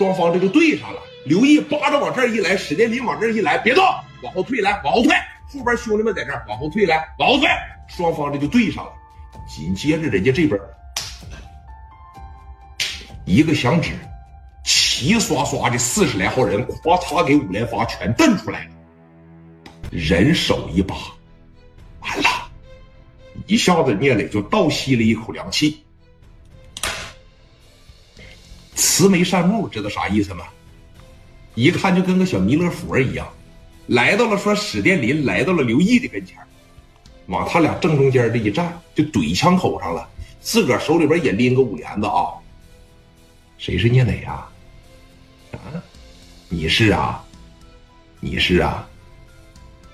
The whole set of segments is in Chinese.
双方这就对上了。刘毅扒着往这一来，史殿林往这一来，别动，往后退，来，往后退。后边兄弟们在这儿，往后退，来，往后退。双方这就对上了。紧接着，人家这边一个响指，齐刷刷的四十来号人，咵嚓给五连发全瞪出来了。人手一把，完了，一下子聂磊就倒吸了一口凉气。慈眉善目，知道啥意思吗？一看就跟个小弥勒佛一样，来到了说史殿林，来到了刘毅的跟前往他俩正中间这一站，就怼枪口上了，自个儿手里边也拎个五连子啊。谁是聂磊呀？啊，你是啊，你是啊，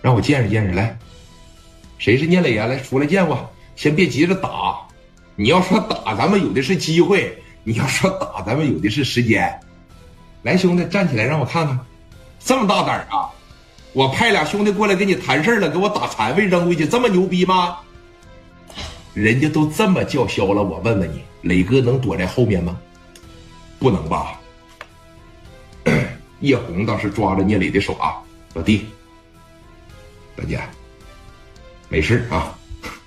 让我见识见识来。谁是聂磊呀？来，出来见我。先别急着打，你要说打，咱们有的是机会；你要说打，咱们有的是时间。来，兄弟，站起来，让我看看，这么大胆啊！我派俩兄弟过来跟你谈事了，给我打残废扔回去，这么牛逼吗？人家都这么叫嚣了，我问问你，磊哥能躲在后面吗？不能吧？叶红当时抓着聂磊的手啊，老弟，大姐，没事啊，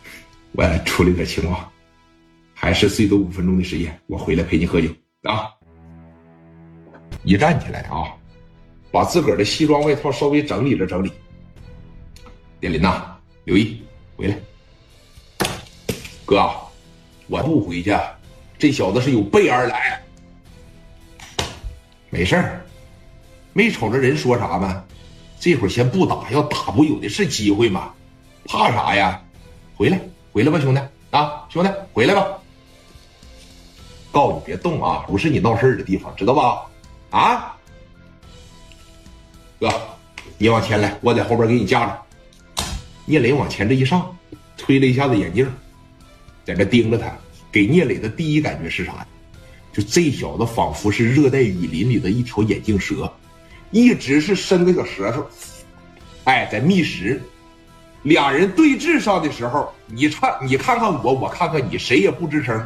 我出了点情况，还是最多五分钟的时间，我回来陪你喝酒啊。一站起来啊，把自个儿的西装外套稍微整理了整理。殿林呐，刘毅回来，哥，我不回去，这小子是有备而来。没事儿，没瞅着人说啥吗？这会儿先不打，要打不有的是机会吗？怕啥呀？回来，回来吧，兄弟啊，兄弟回来吧。告诉你别动啊，不是你闹事的地方，知道吧？啊，哥，你往前来，我在后边给你架着。聂磊往前这一上，推了一下子眼镜，在这盯着他。给聂磊的第一感觉是啥？就这小子仿佛是热带雨林里的一条眼镜蛇，一直是伸个小舌头，哎，在觅食。俩人对峙上的时候，你看，你看看我，我看看你，谁也不吱声，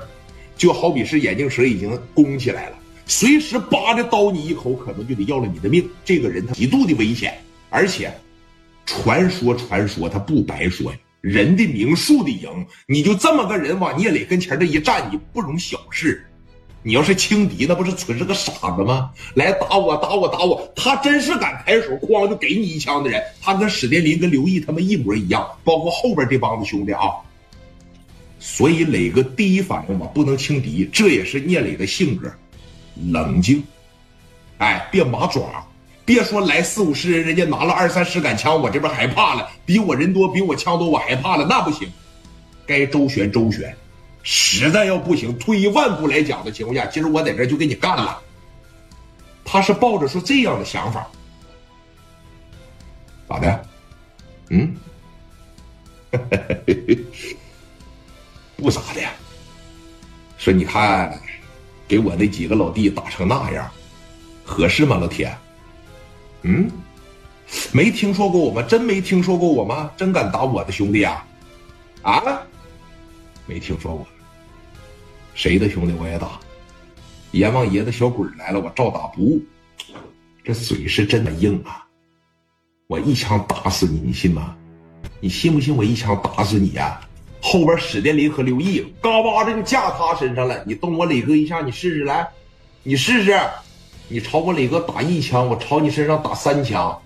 就好比是眼镜蛇已经攻起来了。随时扒着刀你一口，可能就得要了你的命。这个人他极度的危险，而且，传说传说他不白说呀，人的名数的赢，你就这么个人往聂磊跟前这一站，你不容小视。你要是轻敌，那不是纯是个傻子吗？来打我，打我，打我！他真是敢抬手，哐就给你一枪的人。他跟史殿林、跟刘毅他们一模一样，包括后边这帮子兄弟啊。所以磊哥第一反应嘛，不能轻敌，这也是聂磊的性格。冷静，哎，别麻爪，别说来四五十人，人家拿了二三十杆枪，我这边害怕了，比我人多，比我枪多，我害怕了，那不行，该周旋周旋，实在要不行，退一万步来讲的情况下，今儿我在这就给你干了。他是抱着说这样的想法，咋的？嗯，不咋的，说你看。给我那几个老弟打成那样，合适吗，老铁？嗯，没听说过我吗？真没听说过我吗？真敢打我的兄弟啊？啊？没听说过，谁的兄弟我也打。阎王爷的小鬼来了，我照打不误。这嘴是真的硬啊！我一枪打死你，你信吗？你信不信我一枪打死你呀？后边史殿林和刘毅嘎巴这就架他身上了，你动我磊哥一下，你试试来，你试试，你朝我磊哥打一枪，我朝你身上打三枪，